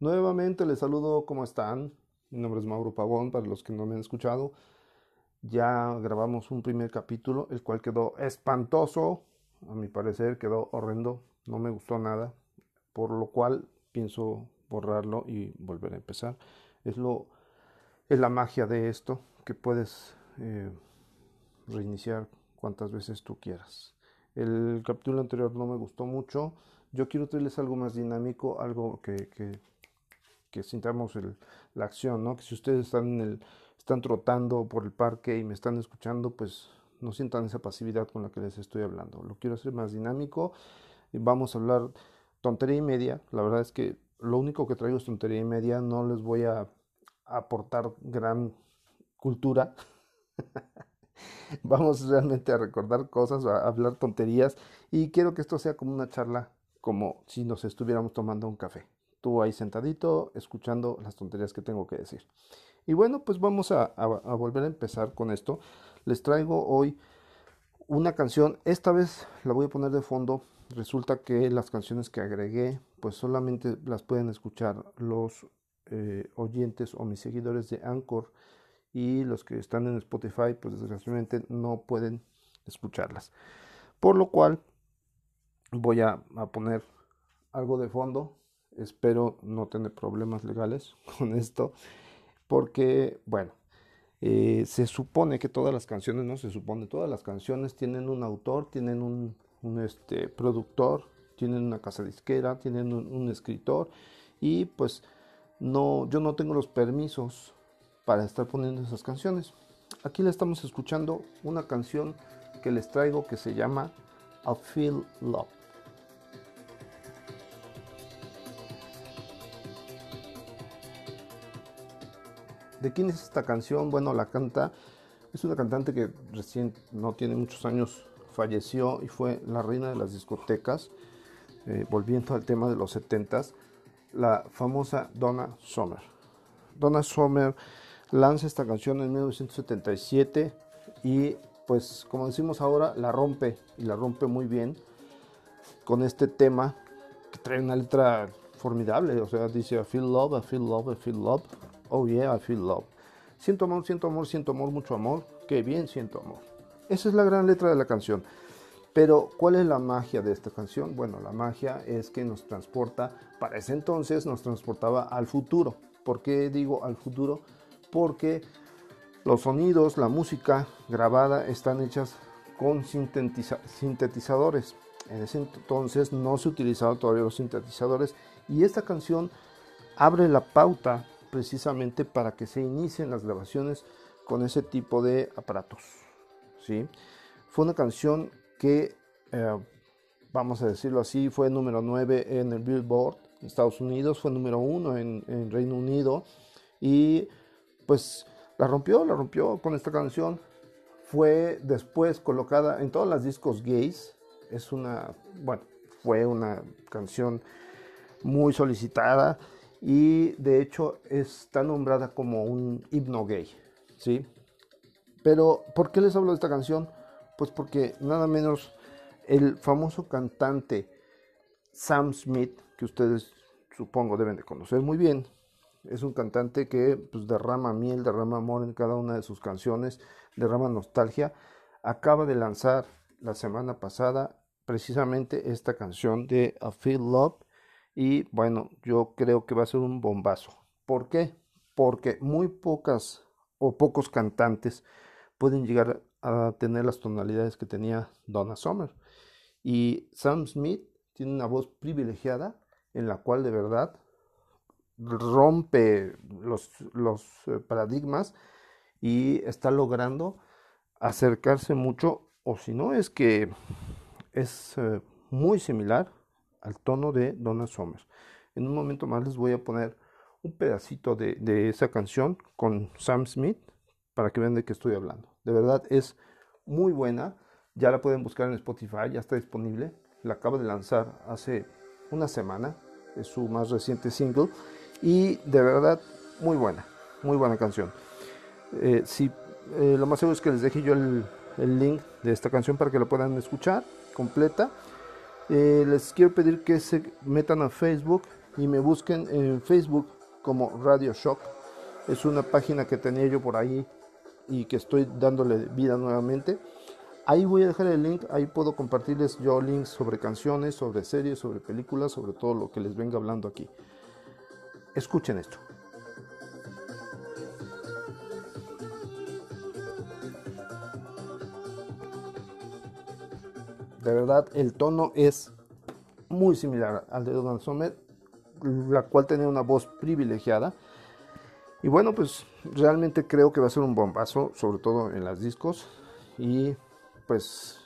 Nuevamente les saludo, ¿cómo están? Mi nombre es Mauro Pavón, para los que no me han escuchado. Ya grabamos un primer capítulo, el cual quedó espantoso, a mi parecer quedó horrendo, no me gustó nada, por lo cual pienso borrarlo y volver a empezar. Es, lo, es la magia de esto, que puedes eh, reiniciar cuantas veces tú quieras. El capítulo anterior no me gustó mucho. Yo quiero traerles algo más dinámico, algo que, que sintamos la acción, ¿no? Que si ustedes están, en el, están trotando por el parque y me están escuchando, pues no sientan esa pasividad con la que les estoy hablando. Lo quiero hacer más dinámico. Vamos a hablar tontería y media. La verdad es que lo único que traigo es tontería y media. No les voy a aportar gran cultura. vamos realmente a recordar cosas, a hablar tonterías. Y quiero que esto sea como una charla, como si nos estuviéramos tomando un café tú ahí sentadito escuchando las tonterías que tengo que decir. Y bueno, pues vamos a, volver a empezar con esto. Les traigo hoy una canción, esta vez la voy a poner de fondo. Resulta que las canciones que agregué, pues solamente las pueden escuchar los eh, oyentes o mis seguidores de Anchor y los que están en Spotify, pues desgraciadamente no pueden escucharlas. Por lo cual voy a poner algo de fondo Espero no tener problemas legales con esto, porque, bueno, eh, se supone que todas las canciones, no se supone, todas las canciones tienen un autor, tienen un, este, productor, tienen una casa disquera, tienen un, escritor y pues no, yo no tengo los permisos para estar poniendo esas canciones. Aquí le estamos escuchando una canción que les traigo que se llama I Feel Love. ¿De quién es esta canción? Bueno, la canta, es una cantante que recién no tiene muchos años falleció y fue la reina de las discotecas, eh, volviendo al tema de los 70s, la famosa Donna Summer. Donna Summer lanza esta canción en 1977 y pues como decimos ahora, la rompe y la rompe muy bien con este tema que trae una letra formidable, o sea, dice I feel love, I feel love, I feel love Oh yeah, I feel love. Siento amor, siento amor, siento amor, mucho amor. Qué bien siento amor. Esa es la gran letra de la canción. Pero, ¿cuál es la magia de esta canción? Bueno, la magia es que nos transporta, para ese entonces nos transportaba al futuro. ¿Por qué digo al futuro? Porque los sonidos, la música grabada están hechas con sintetizadores. En ese entonces no se utilizaban todavía los sintetizadores y esta canción abre la pauta precisamente para que se inicien las grabaciones con ese tipo de aparatos. ¿sí? Fue una canción que, eh, vamos a decirlo así, fue número 9 en el Billboard Estados Unidos, fue número 1 en, en Reino Unido y pues la rompió, la rompió con esta canción. Fue después colocada en todas las discos gays. Es una, bueno, fue una canción muy solicitada y de hecho está nombrada como un himno gay, ¿sí? Pero ¿por qué les hablo de esta canción? Pues porque nada menos el famoso cantante Sam Smith, que ustedes supongo deben de conocer muy bien, es un cantante que pues, derrama miel, derrama amor en cada una de sus canciones, derrama nostalgia. Acaba de lanzar la semana pasada precisamente esta canción de A Feel Love y bueno, yo creo que va a ser un bombazo. ¿Por qué? Porque muy pocas o pocos cantantes pueden llegar a tener las tonalidades que tenía Donna Summer. Y Sam Smith tiene una voz privilegiada en la cual de verdad rompe los, los eh, paradigmas y está logrando acercarse mucho, o si no es que es eh, muy similar al tono de Donna Summer. En un momento más les voy a poner un pedacito de, esa canción con Sam Smith para que vean de qué estoy hablando. De verdad es muy buena. Ya la pueden buscar en Spotify, ya está disponible. La acaba de lanzar hace una semana. Es su más reciente single. Y de verdad, muy buena. Muy buena canción. Eh, si eh, lo más seguro es que les deje yo el, el, link de esta canción para que lo puedan escuchar completa. Eh, les quiero pedir que se metan a Facebook y me busquen en Facebook como Radio Shock. Es una página que tenía yo por ahí y que estoy dándole vida nuevamente. Ahí voy a dejar el link, ahí puedo compartirles yo links sobre canciones, sobre series, sobre películas, sobre todo lo que les venga hablando aquí. Escuchen esto. De verdad, el tono es muy similar al de Donald Sommer, la cual tenía una voz privilegiada. Y bueno, pues realmente creo que va a ser un bombazo, sobre todo en las discos. Y pues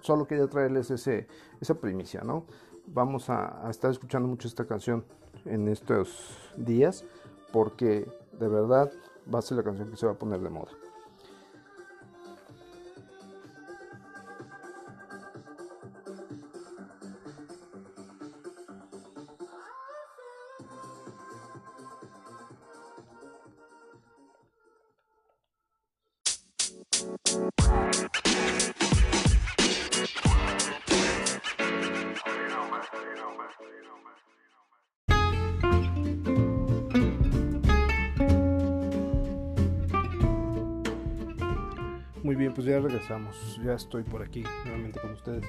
solo quería traerles ese, esa primicia, ¿no? Vamos a, a estar escuchando mucho esta canción en estos días porque de verdad va a ser la canción que se va a poner de moda. Muy bien, pues ya regresamos. Ya estoy por aquí nuevamente con ustedes.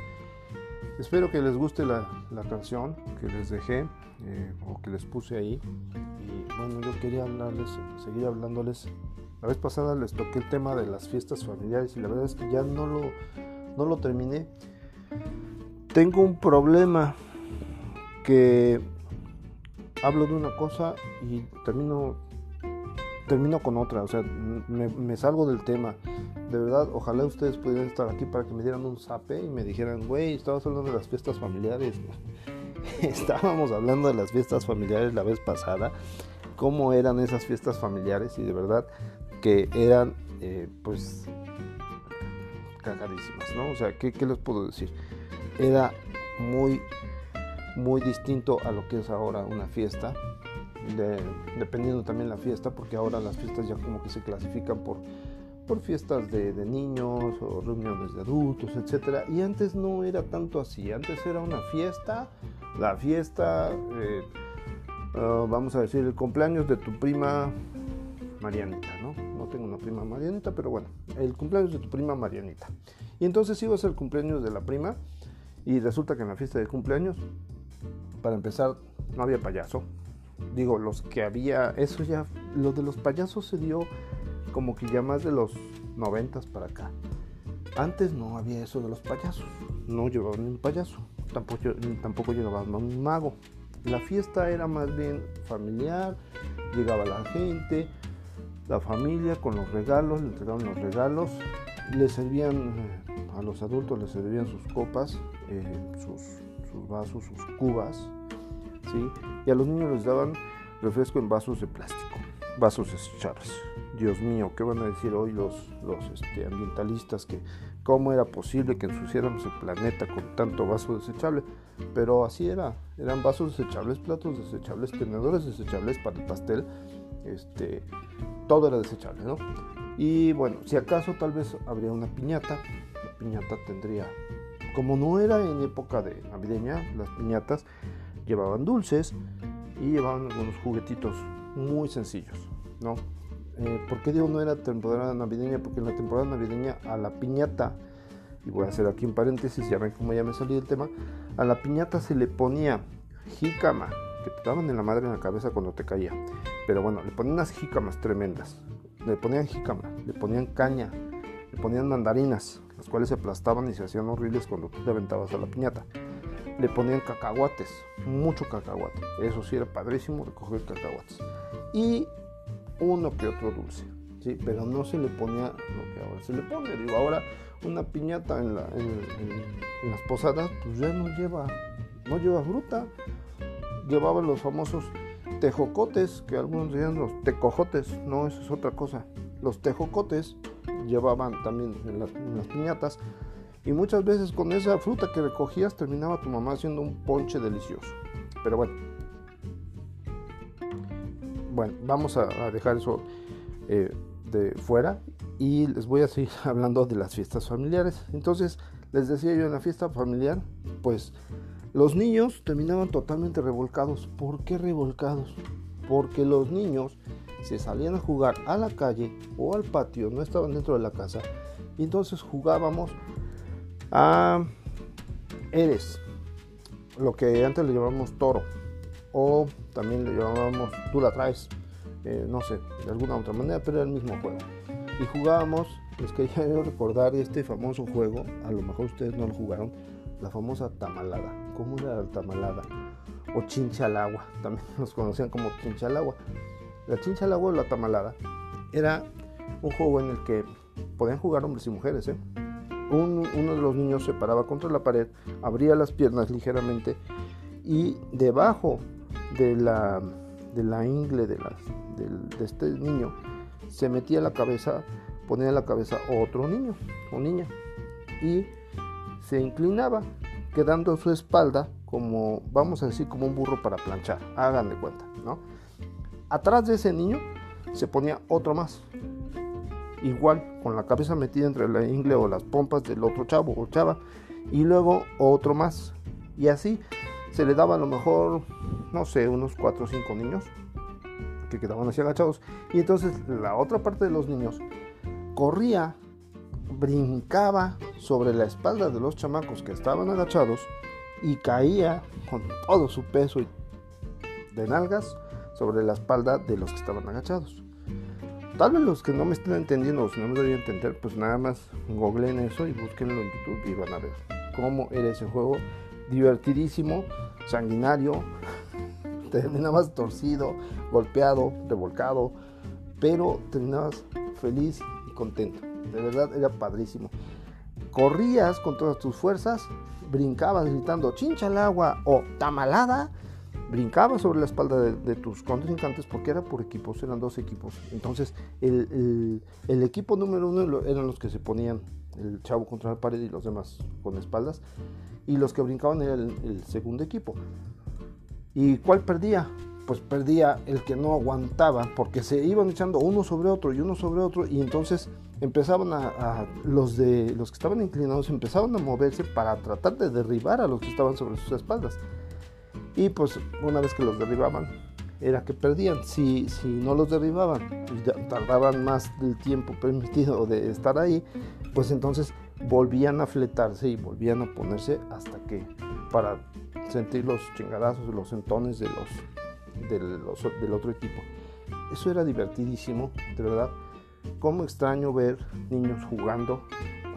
Espero que les guste la, la canción que les dejé eh, o que les puse ahí. Y bueno, yo quería hablarles, seguir hablándoles. La vez pasada les toqué el tema de las fiestas familiares y la verdad es que ya no lo, no lo terminé. Tengo un problema que hablo de una cosa y termino termino con otra, o sea, me, me, salgo del tema. De verdad, ojalá ustedes pudieran estar aquí para que me dieran un zape y me dijeran, güey, estabas hablando de las fiestas familiares. Estábamos hablando de las fiestas familiares la vez pasada, cómo eran esas fiestas familiares y de verdad que eran, eh, pues, cagadísimas, ¿no? O sea, ¿qué, ¿qué, les puedo decir? Era muy, muy distinto a lo que es ahora una fiesta de, dependiendo también la fiesta, porque ahora las fiestas ya como que se clasifican por, por fiestas de, de, niños o reuniones de adultos, etc. Y antes no era tanto así, antes era una fiesta, la fiesta, eh, uh, vamos a decir, el cumpleaños de tu prima Marianita, ¿no? No tengo una prima Marianita, pero bueno, el cumpleaños de tu prima Marianita. Y entonces ibas al cumpleaños de la prima y resulta que en la fiesta de cumpleaños, para empezar, no había payaso, digo, los que había, eso ya, lo de los payasos se dio como que ya más de los noventas para acá. Antes no había eso de los payasos, no llevaban un payaso, tampoco, tampoco llevaban un mago. La fiesta era más bien familiar, llegaba la gente, la familia con los regalos, le entregaban los regalos, le servían a los adultos, les servían sus copas, eh, sus vasos, sus cubas, ¿sí? y a los niños les daban refresco en vasos de plástico, vasos desechables. Dios mío, ¿qué van a decir hoy los, los este, ambientalistas? Que cómo era posible que ensuciáramos el planeta con tanto vaso desechable. Pero así era, eran vasos desechables, platos desechables, tenedores desechables para el pastel, este, todo era desechable, ¿no? Y bueno, si acaso tal vez habría una piñata, la piñata tendría, como no era en época de navideña, las piñatas llevaban dulces y llevaban algunos juguetitos muy sencillos, ¿no? Eh, ¿Por qué digo no era temporada navideña? Porque en la temporada navideña a la piñata, y voy a hacer aquí un paréntesis, ya ven cómo ya me salí del tema, a la piñata se le ponía jícama, que te daban en la madre en la cabeza cuando te caía. Pero bueno, le ponían unas jícamas tremendas, le ponían jícama, le ponían caña, le ponían mandarinas, las cuales se aplastaban y se hacían horribles cuando tú te aventabas a la piñata le ponían cacahuates, mucho cacahuate. Eso sí era padrísimo recoger cacahuates. Y uno que otro dulce, ¿sí? pero no se le ponía lo que ahora se le pone. Digo, ahora una piñata en, la, en, en, en las posadas, pues ya no lleva, no lleva fruta. Llevaban los famosos tejocotes, que algunos decían los tecojotes, no, eso es otra cosa. Los tejocotes llevaban también en las, en las piñatas y muchas veces con esa fruta que recogías terminaba tu mamá haciendo un ponche delicioso. Pero bueno. Bueno, vamos a, dejar eso eh, de fuera y les voy a seguir hablando de las fiestas familiares. Entonces, les decía yo en la fiesta familiar, pues los niños terminaban totalmente revolcados. ¿Por qué revolcados? Porque los niños se salían a jugar a la calle o al patio, no estaban dentro de la casa, y entonces jugábamos a Eres, lo que antes le llamábamos toro, o también le llamábamos tú la traes, eh, no sé, de alguna otra manera, pero era el mismo juego. Y jugábamos, les quería recordar este famoso juego, a lo mejor ustedes no lo jugaron, la famosa tamalada. ¿Cómo era la tamalada? O chincha al agua, también nos conocían como chincha al agua. La chincha al agua o la tamalada era un juego en el que podían jugar hombres y mujeres, ¿eh? Uno de los niños se paraba contra la pared, abría las piernas ligeramente y debajo de la, de la ingle de, de, este niño se metía la cabeza, ponía la cabeza otro niño o niña y se inclinaba, quedando su espalda como, vamos a decir, como un burro para planchar, hagan de cuenta, ¿no? Atrás de ese niño se ponía otro más, igual con la cabeza metida entre la ingle o las pompas del otro chavo o chava y luego otro más y así se le daba a lo mejor no sé unos 4 o 5 niños que quedaban así agachados y entonces la otra parte de los niños corría brincaba sobre la espalda de los chamacos que estaban agachados y caía con todo su peso de nalgas sobre la espalda de los que estaban agachados. Tal vez los que no me estén entendiendo o si no me a entender, pues nada más googleen eso y búsquenlo en YouTube y van a ver cómo era ese juego. Divertidísimo, sanguinario, terminabas torcido, golpeado, revolcado, pero terminabas feliz y contento. De verdad era padrísimo. Corrías con todas tus fuerzas, brincabas gritando chincha al agua o tamalada brincaba sobre la espalda de, tus contrincantes porque era por equipos, eran dos equipos. Entonces el, equipo número uno eran los que se ponían el chavo contra la pared y los demás con espaldas. Y los que brincaban era el, segundo equipo. ¿Y cuál perdía? Pues perdía el que no aguantaba porque se iban echando uno sobre otro y uno sobre otro y entonces empezaban a, los de los que estaban inclinados empezaban a moverse para tratar de derribar a los que estaban sobre sus espaldas y pues una vez que los derribaban era que perdían. Si, si no los derribaban y tardaban más del tiempo permitido de estar ahí, pues entonces volvían a fletarse y volvían a ponerse hasta que para sentir los chingadazos, los entones de los, de los, del otro equipo. Eso era divertidísimo, de verdad. Cómo extraño ver niños jugando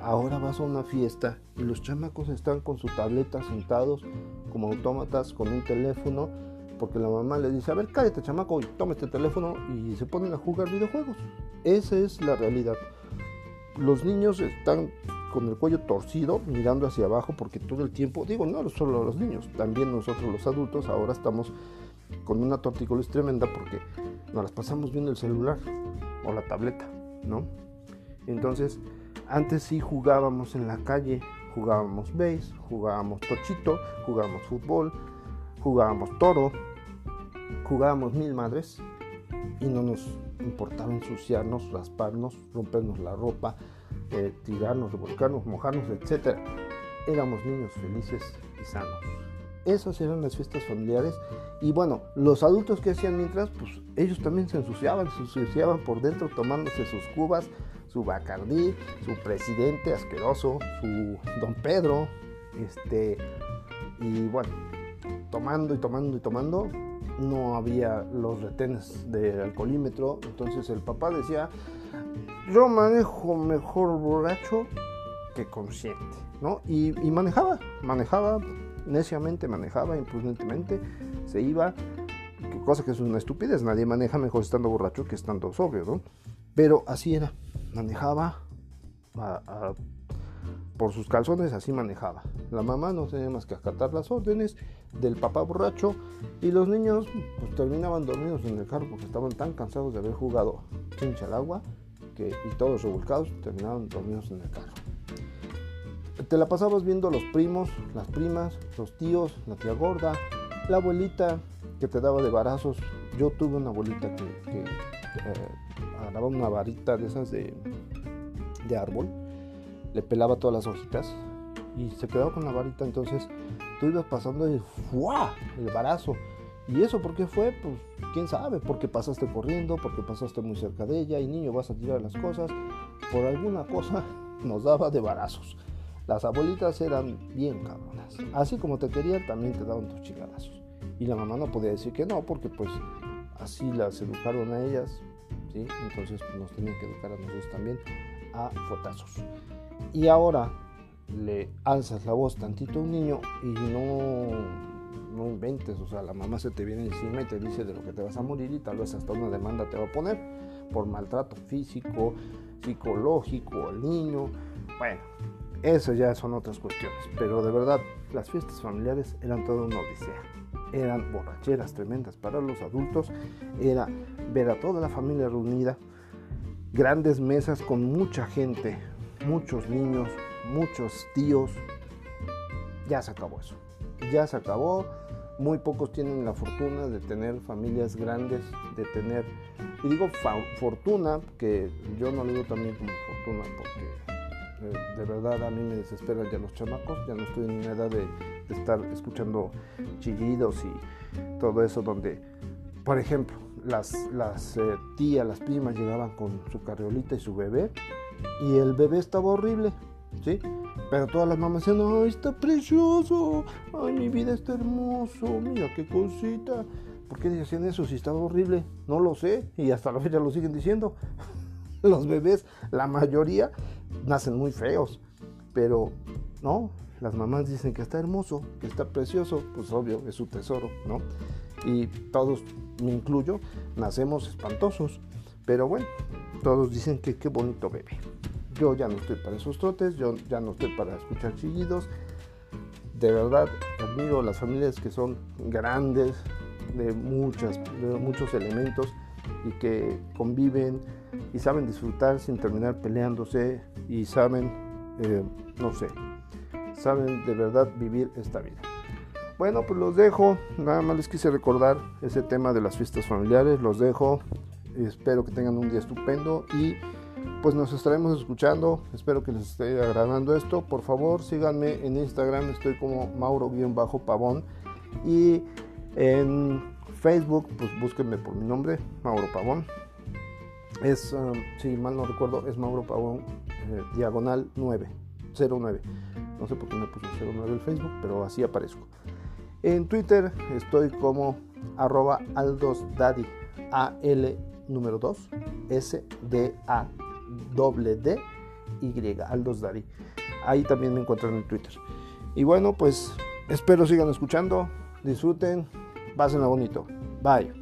Ahora vas a una fiesta y los chamacos están con su tableta sentados como autómatas con un teléfono porque la mamá le dice, a ver, cállate chamaco, y toma este teléfono y se ponen a jugar videojuegos. Esa es la realidad. Los niños están con el cuello torcido, mirando hacia abajo, porque todo el tiempo, digo, no solo los niños, también nosotros los adultos ahora estamos con una tortícolis tremenda porque nos las pasamos viendo el celular o la tableta, ¿no? Entonces, antes sí jugábamos en la calle, jugábamos base, jugábamos tochito, jugábamos fútbol, jugábamos toro, jugábamos mil madres y no nos importaba ensuciarnos, rasparnos, rompernos la ropa, eh, tirarnos, revolcarnos, mojarnos, etc. Éramos niños felices y sanos. Esas eran las fiestas familiares y bueno, los adultos que hacían mientras, pues ellos también se ensuciaban, se ensuciaban por dentro tomándose sus cubas, su Bacardí, su presidente asqueroso, su don Pedro, este, y bueno, tomando y tomando y tomando, no había los retenes de alcoholímetro, entonces el papá decía, yo manejo mejor borracho que consciente, ¿no? Y, y manejaba, manejaba neciamente, manejaba imprudentemente, se iba, cosa que es una estupidez, nadie maneja mejor estando borracho que estando sobrio, ¿no? Pero así era manejaba por sus calzones, así manejaba. La mamá no tenía más que acatar las órdenes del papá borracho y los niños pues, terminaban dormidos en el carro porque estaban tan cansados de haber jugado chincha al agua que, y todos revolcados terminaban dormidos en el carro. Te la pasabas viendo los primos, las primas, los tíos, la tía gorda, la abuelita que te daba de barazos. Yo tuve una abuelita que, eh, agarraba una varita de esas de, de árbol, le pelaba todas las hojitas y se quedaba con la varita. Entonces tú ibas pasando y ¡fua! El barazo. ¿Y eso por qué fue? Pues quién sabe, porque pasaste corriendo, porque pasaste muy cerca de ella y niño vas a tirar las cosas. Por alguna cosa nos daba de barazos. Las abuelitas eran bien cabronas. Así como te querían, también te daban tus chingadazos. Y la mamá no podía decir que no, porque pues así las educaron a ellas, ¿sí? Entonces pues, nos tenían que educar a nosotros también a fotazos. Y ahora le alzas la voz tantito a un niño y no, no inventes, o sea, la mamá se te viene encima y te dice de lo que te vas a morir y tal vez hasta una demanda te va a poner por maltrato físico, psicológico al niño. Bueno, eso ya son otras cuestiones, pero de verdad las fiestas familiares eran todo una odisea. Eran borracheras tremendas para los adultos, era ver a toda la familia reunida, grandes mesas con mucha gente, muchos niños, muchos tíos. Ya se acabó eso. Ya se acabó. Muy pocos tienen la fortuna de tener familias grandes, de tener, y digo fortuna, que yo no lo digo también como fortuna, porque de verdad a mí me desesperan ya los chamacos, ya no estoy en una edad de, estar escuchando chillidos y todo eso, donde, por ejemplo, las, las eh, tías, las primas llegaban con su carriolita y su bebé, y el bebé estaba horrible, ¿sí? Pero todas las mamás decían, ay, está precioso, ay, mi vida está hermoso, mira qué cosita. ¿Por qué decían eso si estaba horrible? No lo sé, y hasta la fecha lo siguen diciendo. Los bebés, la mayoría, nacen muy feos, pero no, las mamás dicen que está hermoso, que está precioso, pues obvio, es su tesoro, ¿no? Y todos, me incluyo, nacemos espantosos, pero bueno, todos dicen que qué bonito bebé. Yo ya no estoy para esos trotes, yo ya no estoy para escuchar chillidos. De verdad, admiro las familias que son grandes, de, muchas, de muchos elementos y que conviven y saben disfrutar sin terminar peleándose y saben, eh, no sé, saben de verdad vivir esta vida. Bueno, pues los dejo, nada más les quise recordar ese tema de las fiestas familiares, los dejo, espero que tengan un día estupendo y pues nos estaremos escuchando. Espero que les esté agradando esto. Por favor, síganme en Instagram, estoy como Mauro-Pavón. Y en Facebook, pues búsquenme por mi nombre, Mauro Pavón. Es, um, si mal no recuerdo, es Mauro Pavón, eh, diagonal 9, 09. No sé por qué me puso 09 el Facebook, pero así aparezco. En Twitter estoy como arroba aldosdaddy, A-L número 2, S-D-A doble D Y, Aldos Dari. Ahí también me encuentran en Twitter. Y bueno, pues espero sigan escuchando, disfruten, pásenla bonito. Bye.